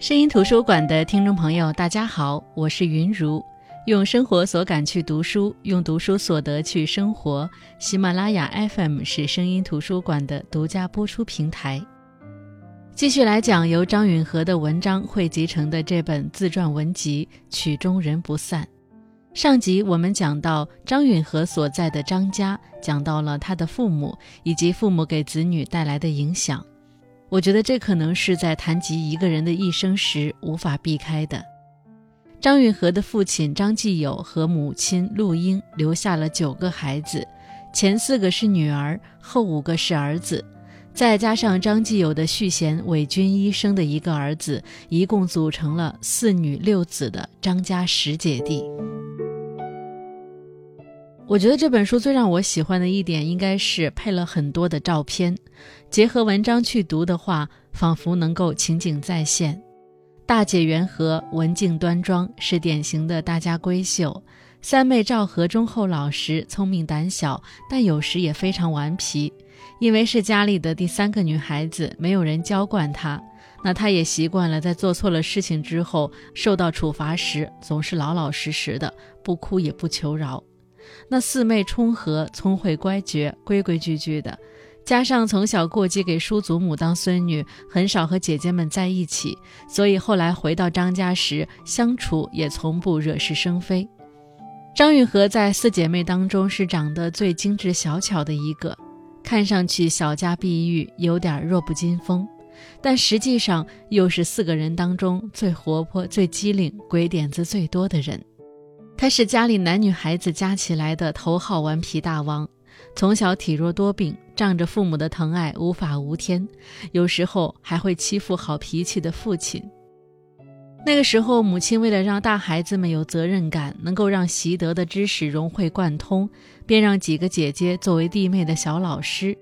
声音图书馆的听众朋友，大家好，我是云如。用生活所感去读书，用读书所得去生活。喜马拉雅 FM 是声音图书馆的独家播出平台。继续来讲由张允和的文章汇集成的这本自传文集《曲终人不散》。上集我们讲到张允和所在的张家，讲到了他的父母以及父母给子女带来的影响。我觉得这可能是在谈及一个人的一生时无法避开的。张允和的父亲张继友和母亲陆英留下了九个孩子，前四个是女儿，后五个是儿子，再加上张继友的续弦伪军医生的一个儿子，一共组成了四女六子的张家十姐弟。我觉得这本书最让我喜欢的一点，应该是配了很多的照片，结合文章去读的话，仿佛能够情景再现。大姐元和文静端庄，是典型的大家闺秀；三妹赵和忠厚老实，聪明胆小，但有时也非常顽皮。因为是家里的第三个女孩子，没有人娇惯她，那她也习惯了在做错了事情之后，受到处罚时总是老老实实的，不哭也不求饶。那四妹冲和聪慧乖觉，规规矩矩的，加上从小过继给叔祖母当孙女，很少和姐姐们在一起，所以后来回到张家时，相处也从不惹是生非。张允和在四姐妹当中是长得最精致小巧的一个，看上去小家碧玉，有点弱不禁风，但实际上又是四个人当中最活泼、最机灵、鬼点子最多的人。他是家里男女孩子加起来的头号顽皮大王，从小体弱多病，仗着父母的疼爱无法无天，有时候还会欺负好脾气的父亲。那个时候，母亲为了让大孩子们有责任感，能够让习得的知识融会贯通，便让几个姐姐作为弟妹的小老师，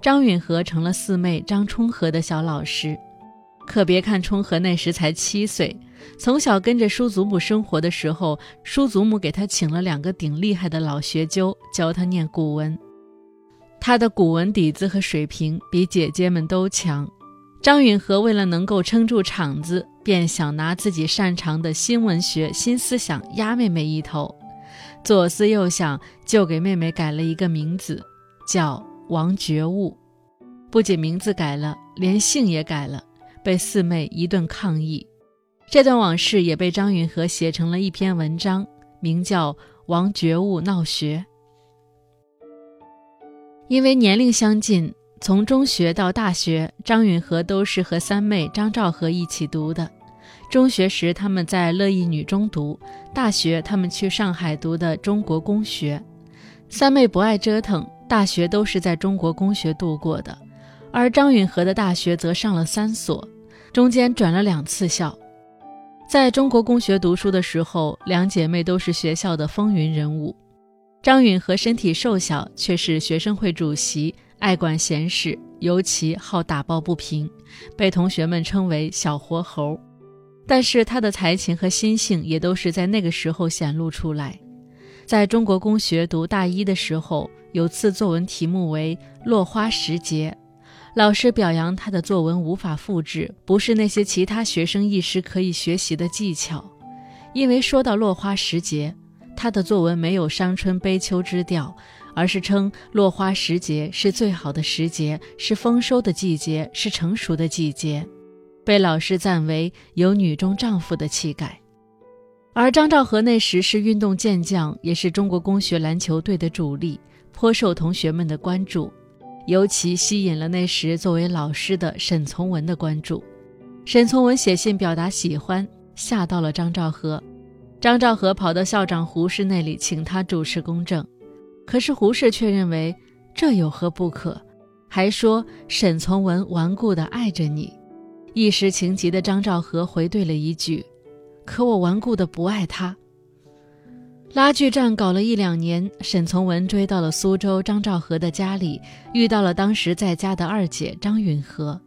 张允和成了四妹张充和的小老师。可别看充和那时才七岁。从小跟着叔祖母生活的时候，叔祖母给他请了两个顶厉害的老学究，教他念古文。他的古文底子和水平比姐姐们都强。张允和为了能够撑住场子，便想拿自己擅长的新文学、新思想压妹妹一头。左思右想，就给妹妹改了一个名字，叫王觉悟。不仅名字改了，连姓也改了，被四妹一顿抗议。这段往事也被张允和写成了一篇文章，名叫《王觉悟闹学》。因为年龄相近，从中学到大学，张允和都是和三妹张兆和一起读的。中学时他们在乐意女中读，大学他们去上海读的中国公学。三妹不爱折腾，大学都是在中国公学度过的，而张允和的大学则上了三所，中间转了两次校。在中国公学读书的时候，两姐妹都是学校的风云人物。张允和身体瘦小，却是学生会主席，爱管闲事，尤其好打抱不平，被同学们称为“小活猴”。但是他的才情和心性也都是在那个时候显露出来。在中国公学读大一的时候，有次作文题目为《落花时节》。老师表扬他的作文无法复制，不是那些其他学生一时可以学习的技巧，因为说到落花时节，他的作文没有伤春悲秋之调，而是称落花时节是最好的时节，是丰收的季节，是成熟的季节，被老师赞为有女中丈夫的气概。而张兆和那时是运动健将，也是中国工学篮球队的主力，颇受同学们的关注。尤其吸引了那时作为老师的沈从文的关注。沈从文写信表达喜欢，吓到了张兆和。张兆和跑到校长胡适那里，请他主持公正。可是胡适却认为这有何不可，还说沈从文顽固地爱着你。一时情急的张兆和回怼了一句：“可我顽固的不爱他。”拉锯战搞了一两年，沈从文追到了苏州张兆和的家里，遇到了当时在家的二姐张允和。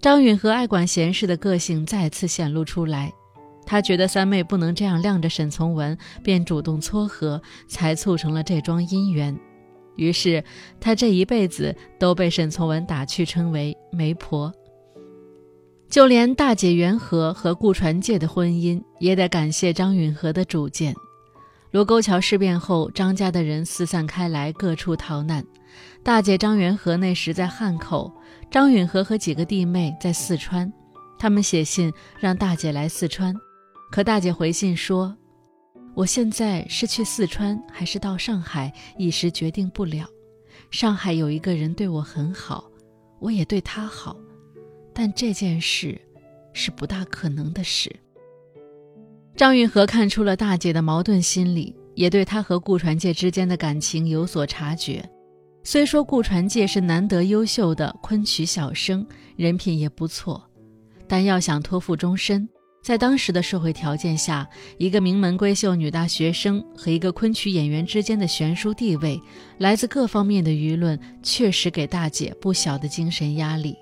张允和爱管闲事的个性再次显露出来，他觉得三妹不能这样晾着沈从文，便主动撮合，才促成了这桩姻缘。于是他这一辈子都被沈从文打趣称为媒婆。就连大姐元和和顾传介的婚姻，也得感谢张允和的主见。卢沟桥事变后，张家的人四散开来，各处逃难。大姐张元和那时在汉口，张允和和几个弟妹在四川。他们写信让大姐来四川，可大姐回信说：“我现在是去四川还是到上海，一时决定不了。上海有一个人对我很好，我也对他好，但这件事是不大可能的事。”张允和看出了大姐的矛盾心理，也对她和顾传介之间的感情有所察觉。虽说顾传介是难得优秀的昆曲小生，人品也不错。但要想托付终身，在当时的社会条件下，一个名门闺秀女大学生和一个昆曲演员之间的悬殊地位，来自各方面的舆论，确实给大姐不小的精神压力。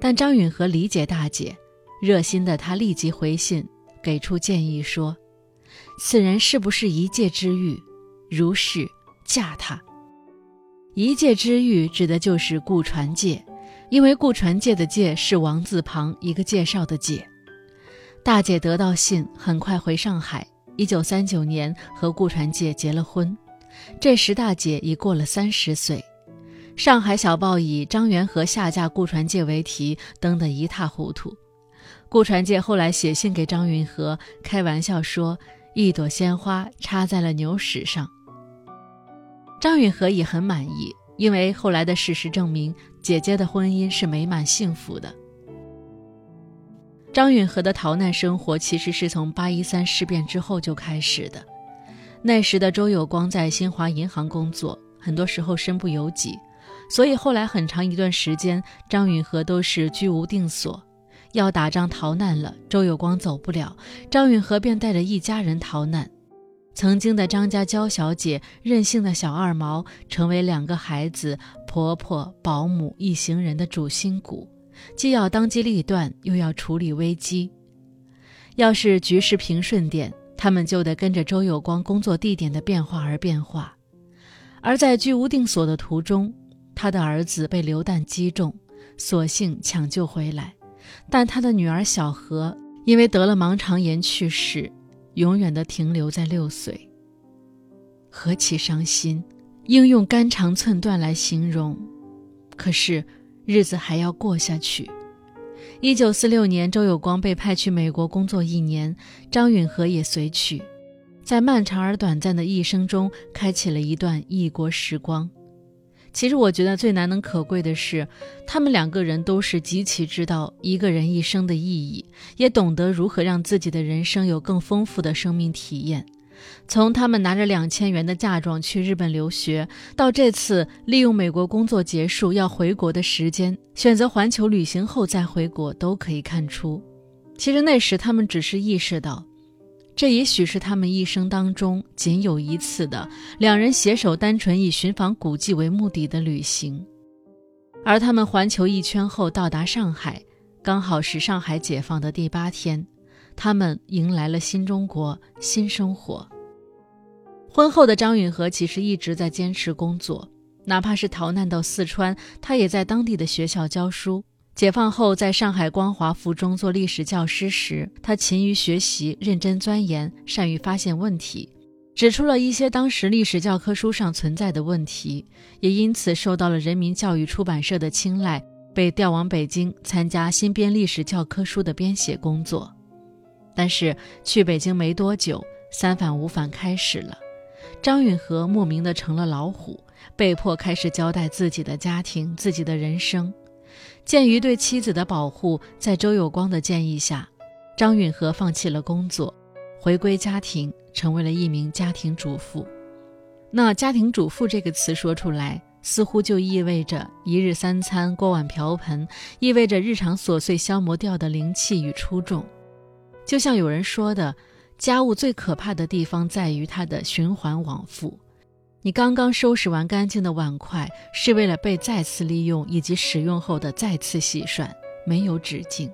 但张允和理解大姐，热心的他立即回信，给出建议说：“此人是不是一介之玉？如是，嫁他。一介之玉指的就是顾传介。”因为顾传介的“介”是王字旁一个介绍的“介”，大姐得到信，很快回上海。一九三九年和顾传介结了婚，这时大姐已过了三十岁。上海小报以张元和下嫁顾传介为题，登得一塌糊涂。顾传介后来写信给张允和，开玩笑说：“一朵鲜花插在了牛屎上。”张允和也很满意。因为后来的事实证明，姐姐的婚姻是美满幸福的。张允和的逃难生活其实是从八一三事变之后就开始的。那时的周有光在新华银行工作，很多时候身不由己，所以后来很长一段时间，张允和都是居无定所。要打仗逃难了，周有光走不了，张允和便带着一家人逃难。曾经的张家娇小姐、任性的小二毛，成为两个孩子、婆婆、保姆一行人的主心骨，既要当机立断，又要处理危机。要是局势平顺点，他们就得跟着周有光工作地点的变化而变化。而在居无定所的途中，他的儿子被流弹击中，所幸抢救回来，但他的女儿小何因为得了盲肠炎去世。永远的停留在六岁，何其伤心，应用肝肠寸断来形容。可是日子还要过下去。一九四六年，周有光被派去美国工作一年，张允和也随去，在漫长而短暂的一生中，开启了一段异国时光。其实我觉得最难能可贵的是，他们两个人都是极其知道一个人一生的意义，也懂得如何让自己的人生有更丰富的生命体验。从他们拿着两千元的嫁妆去日本留学，到这次利用美国工作结束要回国的时间，选择环球旅行后再回国，都可以看出，其实那时他们只是意识到。这也许是他们一生当中仅有一次的两人携手、单纯以寻访古迹为目的的旅行。而他们环球一圈后到达上海，刚好是上海解放的第八天，他们迎来了新中国、新生活。婚后的张允和其实一直在坚持工作，哪怕是逃难到四川，他也在当地的学校教书。解放后，在上海光华附中做历史教师时，他勤于学习，认真钻研，善于发现问题，指出了一些当时历史教科书上存在的问题，也因此受到了人民教育出版社的青睐，被调往北京参加新编历史教科书的编写工作。但是去北京没多久，三反五反开始了，张允和莫名的成了老虎，被迫开始交代自己的家庭、自己的人生。鉴于对妻子的保护，在周有光的建议下，张允和放弃了工作，回归家庭，成为了一名家庭主妇。那“家庭主妇”这个词说出来，似乎就意味着一日三餐、锅碗瓢盆，意味着日常琐碎消磨掉的灵气与出众。就像有人说的，家务最可怕的地方在于它的循环往复。你刚刚收拾完干净的碗筷，是为了被再次利用以及使用后的再次洗涮，没有止境。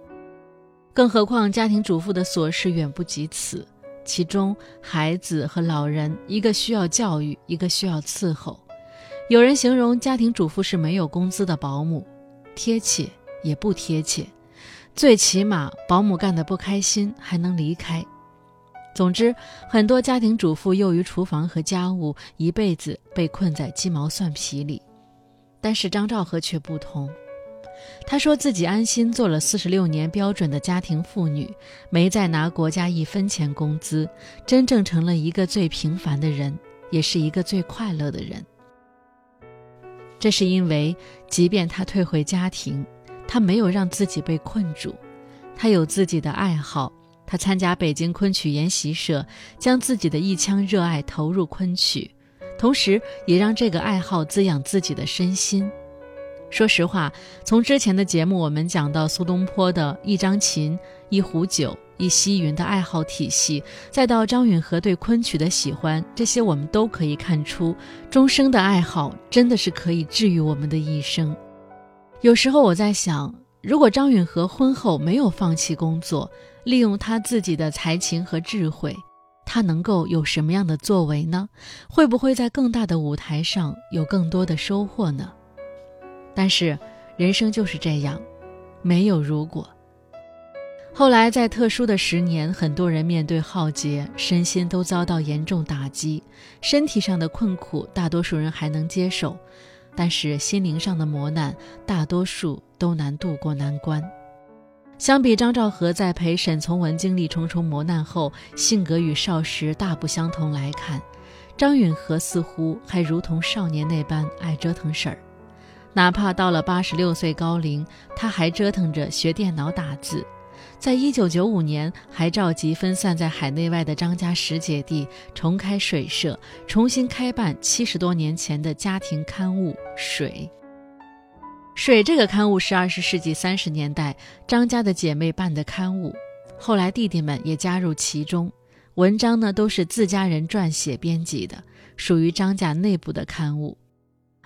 更何况家庭主妇的琐事远不及此，其中孩子和老人，一个需要教育，一个需要伺候。有人形容家庭主妇是没有工资的保姆，贴切也不贴切。最起码保姆干得不开心还能离开。总之，很多家庭主妇囿于厨房和家务，一辈子被困在鸡毛蒜皮里。但是张兆和却不同，他说自己安心做了四十六年标准的家庭妇女，没再拿国家一分钱工资，真正成了一个最平凡的人，也是一个最快乐的人。这是因为，即便他退回家庭，他没有让自己被困住，他有自己的爱好。他参加北京昆曲研习社，将自己的一腔热爱投入昆曲，同时也让这个爱好滋养自己的身心。说实话，从之前的节目我们讲到苏东坡的一张琴、一壶酒、一溪云的爱好体系，再到张允和对昆曲的喜欢，这些我们都可以看出，终生的爱好真的是可以治愈我们的一生。有时候我在想，如果张允和婚后没有放弃工作，利用他自己的才情和智慧，他能够有什么样的作为呢？会不会在更大的舞台上有更多的收获呢？但是人生就是这样，没有如果。后来在特殊的十年，很多人面对浩劫，身心都遭到严重打击。身体上的困苦，大多数人还能接受，但是心灵上的磨难，大多数都难渡过难关。相比张兆和在陪沈从文经历重重磨难后，性格与少时大不相同来看，张允和似乎还如同少年那般爱折腾事儿。哪怕到了八十六岁高龄，他还折腾着学电脑打字。在一九九五年，还召集分散在海内外的张家十姐弟重开水社，重新开办七十多年前的家庭刊物《水》。水这个刊物是二十世纪三十年代张家的姐妹办的刊物，后来弟弟们也加入其中。文章呢都是自家人撰写编辑的，属于张家内部的刊物。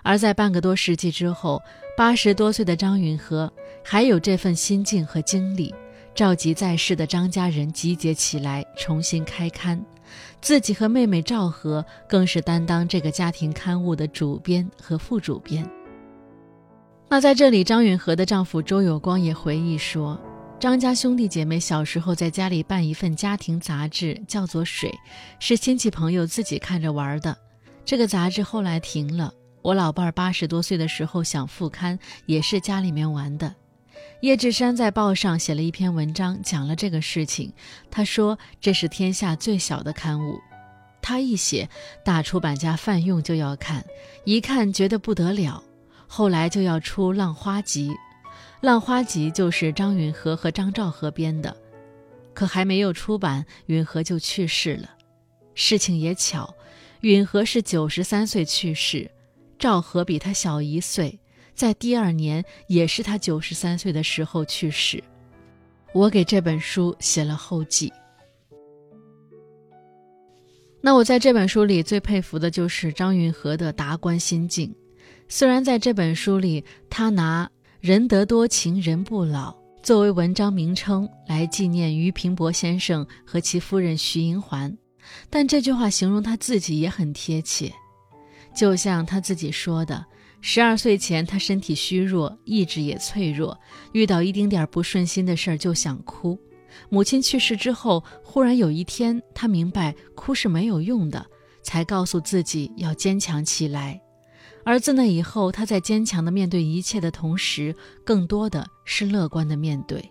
而在半个多世纪之后，八十多岁的张允和还有这份心境和精力，召集在世的张家人集结起来重新开刊，自己和妹妹赵和更是担当这个家庭刊物的主编和副主编。那在这里，张允和的丈夫周有光也回忆说，张家兄弟姐妹小时候在家里办一份家庭杂志，叫做《水》，是亲戚朋友自己看着玩的。这个杂志后来停了。我老伴儿八十多岁的时候想复刊，也是家里面玩的。叶志山在报上写了一篇文章，讲了这个事情。他说这是天下最小的刊物，他一写，大出版家范用就要看，一看觉得不得了。后来就要出《浪花集》，《浪花集》就是张允和和张兆和编的，可还没有出版，允和就去世了。事情也巧，允和是九十三岁去世，赵和比他小一岁，在第二年也是他九十三岁的时候去世。我给这本书写了后记。那我在这本书里最佩服的就是张允和的达观心境。虽然在这本书里，他拿“人得多情人不老”作为文章名称来纪念俞平伯先生和其夫人徐银环，但这句话形容他自己也很贴切。就像他自己说的：“十二岁前，他身体虚弱，意志也脆弱，遇到一丁点不顺心的事儿就想哭。母亲去世之后，忽然有一天，他明白哭是没有用的，才告诉自己要坚强起来。”而自那以后，他在坚强的面对一切的同时，更多的是乐观的面对。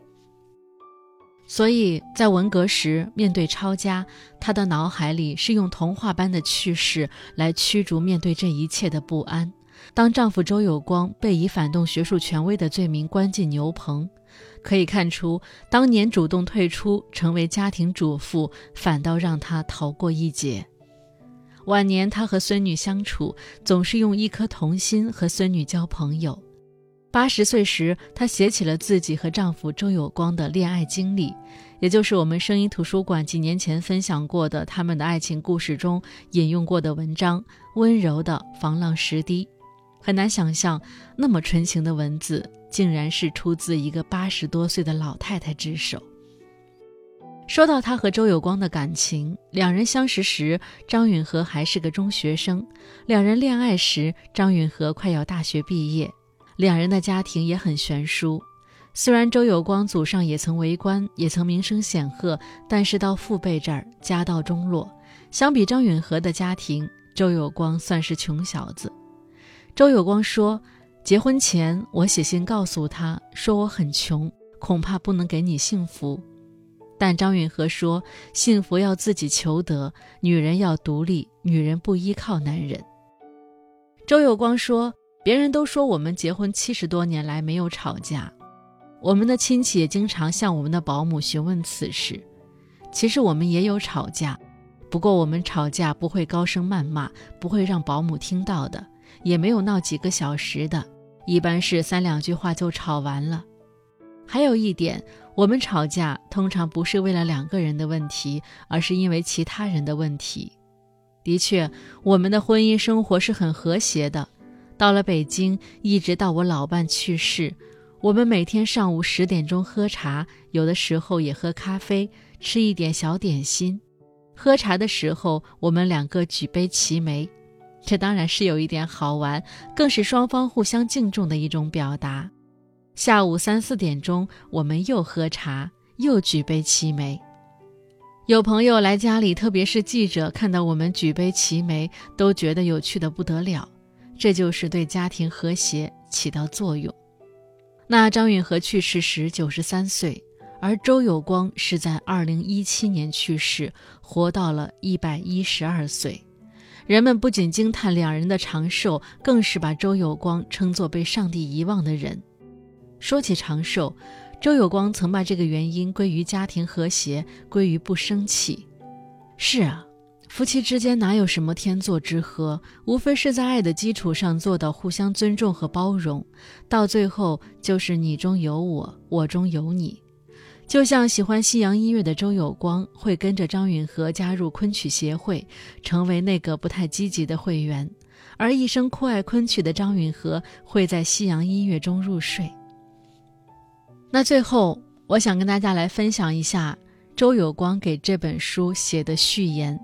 所以在文革时面对抄家，他的脑海里是用童话般的趣事来驱逐面对这一切的不安。当丈夫周有光被以反动学术权威的罪名关进牛棚，可以看出，当年主动退出成为家庭主妇，反倒让他逃过一劫。晚年，他和孙女相处，总是用一颗童心和孙女交朋友。八十岁时，她写起了自己和丈夫周有光的恋爱经历，也就是我们声音图书馆几年前分享过的他们的爱情故事中引用过的文章《温柔的防浪石堤》。很难想象，那么纯情的文字，竟然是出自一个八十多岁的老太太之手。说到他和周有光的感情，两人相识时，张允和还是个中学生；两人恋爱时，张允和快要大学毕业。两人的家庭也很悬殊，虽然周有光祖上也曾为官，也曾名声显赫，但是到父辈这儿家道中落。相比张允和的家庭，周有光算是穷小子。周有光说：“结婚前我写信告诉他说我很穷，恐怕不能给你幸福。”但张允和说：“幸福要自己求得，女人要独立，女人不依靠男人。”周有光说：“别人都说我们结婚七十多年来没有吵架。”我们的亲戚也经常向我们的保姆询问此事。其实我们也有吵架，不过我们吵架不会高声谩骂，不会让保姆听到的，也没有闹几个小时的，一般是三两句话就吵完了。还有一点，我们吵架通常不是为了两个人的问题，而是因为其他人的问题。的确，我们的婚姻生活是很和谐的。到了北京，一直到我老伴去世。我们每天上午十点钟喝茶，有的时候也喝咖啡，吃一点小点心。喝茶的时候，我们两个举杯齐眉，这当然是有一点好玩，更是双方互相敬重的一种表达。下午三四点钟，我们又喝茶，又举杯齐眉。有朋友来家里，特别是记者，看到我们举杯齐眉，都觉得有趣的不得了。这就是对家庭和谐起到作用。那张允和去世时九十三岁，而周有光是在二零一七年去世，活到了一百一十二岁。人们不仅惊叹两人的长寿，更是把周有光称作被上帝遗忘的人。说起长寿，周有光曾把这个原因归于家庭和谐，归于不生气。是啊。夫妻之间哪有什么天作之合，无非是在爱的基础上做到互相尊重和包容，到最后就是你中有我，我中有你。就像喜欢西洋音乐的周有光会跟着张允和加入昆曲协会，成为那个不太积极的会员，而一生酷爱昆曲的张允和会在西洋音乐中入睡。那最后，我想跟大家来分享一下周有光给这本书写的序言。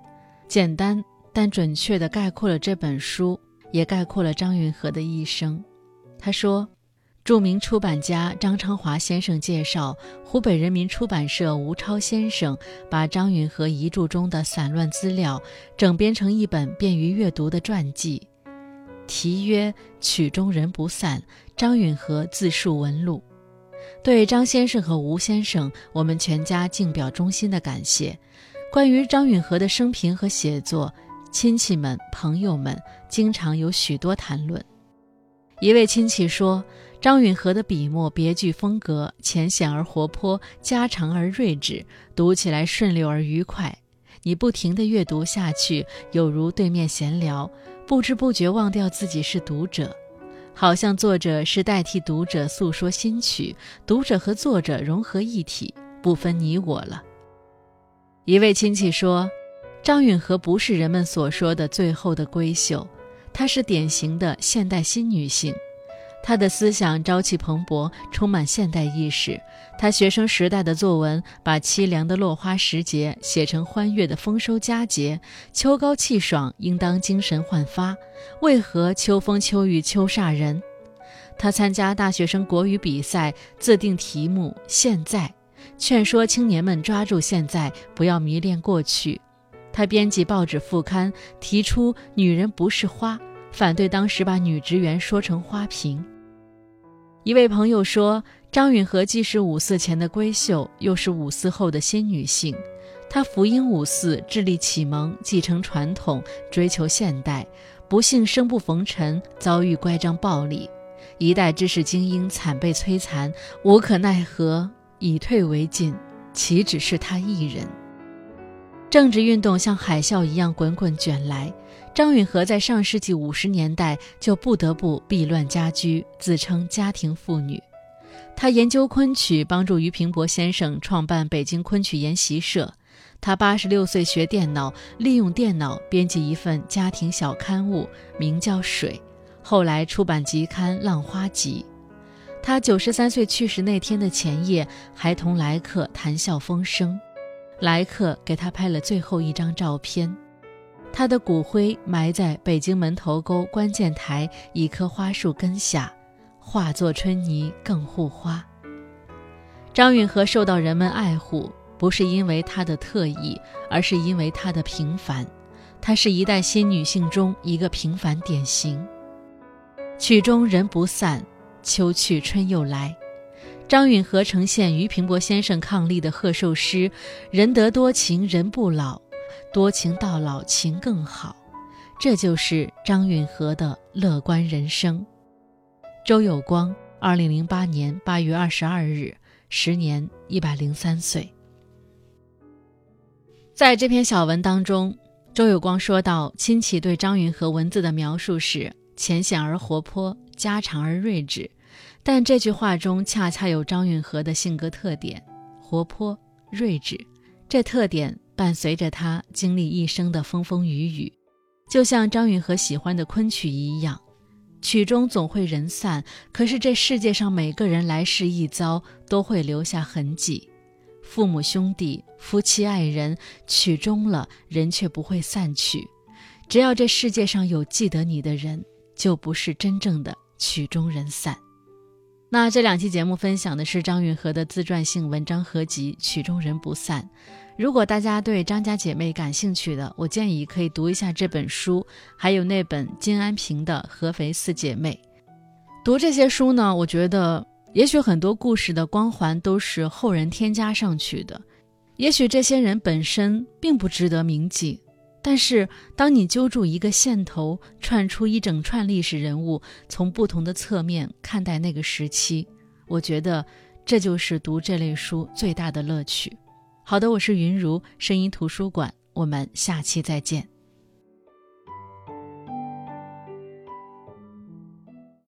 简单但准确地概括了这本书，也概括了张允和的一生。他说：“著名出版家张昌华先生介绍，湖北人民出版社吴超先生把张允和遗著中的散乱资料整编成一本便于阅读的传记，题曰《曲中人不散：张允和自述文录》。对张先生和吴先生，我们全家敬表衷心的感谢。”关于张允和的生平和写作，亲戚们、朋友们经常有许多谈论。一位亲戚说，张允和的笔墨别具风格，浅显而活泼，家常而睿智，读起来顺溜而愉快。你不停地阅读下去，有如对面闲聊，不知不觉忘掉自己是读者，好像作者是代替读者诉说新曲，读者和作者融合一体，不分你我了。一位亲戚说：“张允和不是人们所说的最后的闺秀，她是典型的现代新女性。他的思想朝气蓬勃，充满现代意识。他学生时代的作文把凄凉的落花时节写成欢悦的丰收佳节。秋高气爽，应当精神焕发。为何秋风秋雨秋煞人？”他参加大学生国语比赛，自定题目：现在。劝说青年们抓住现在，不要迷恋过去。他编辑报纸副刊，提出“女人不是花”，反对当时把女职员说成花瓶。一位朋友说，张允和既是五四前的闺秀，又是五四后的新女性。她福音五四，致力启蒙，继承传统，追求现代。不幸生不逢辰，遭遇乖张暴力，一代知识精英惨被摧残，无可奈何。以退为进，岂止是他一人？政治运动像海啸一样滚滚卷来。张允和在上世纪五十年代就不得不避乱家居，自称家庭妇女。他研究昆曲，帮助俞平伯先生创办北京昆曲研习社。他八十六岁学电脑，利用电脑编辑一份家庭小刊物，名叫《水》，后来出版集刊《浪花集》。他九十三岁去世那天的前夜，还同来客谈笑风生。来客给他拍了最后一张照片，他的骨灰埋在北京门头沟关键台一棵花树根下，化作春泥更护花。张允和受到人们爱护，不是因为他的特异，而是因为他的平凡。她是一代新女性中一个平凡典型。曲终人不散，秋去春又来。张允和呈现俞平伯先生伉俪的贺寿诗：“人得多情人不老，多情到老情更好。”这就是张允和的乐观人生。周有光，二零零八年八月二十二日，时年一百零三岁。在这篇小文当中，周有光说到，亲戚对张允和文字的描述是浅显而活泼，家常而睿智。但这句话中恰恰有张允和的性格特点：活泼、睿智。这特点伴随着他经历一生的风风雨雨，就像张允和喜欢的昆曲一样。曲终总会人散，可是这世界上每个人来世一遭都会留下痕迹。父母兄弟、夫妻爱人，曲终了，人却不会散去。只要这世界上有记得你的人，就不是真正的曲终人散。那这两期节目分享的是张允和的自传性文章合集《曲终人不散》。如果大家对张家姐妹感兴趣的，我建议可以读一下这本书，还有那本金安平的《合肥四姐妹》。读这些书呢，我觉得也许很多故事的光环都是后人添加上去的，也许这些人本身并不值得铭记。但是，当你揪住一个线头，串出一整串历史人物，从不同的侧面看待那个时期，我觉得这就是读这类书最大的乐趣。好的，我是云如声音图书馆，我们下期再见。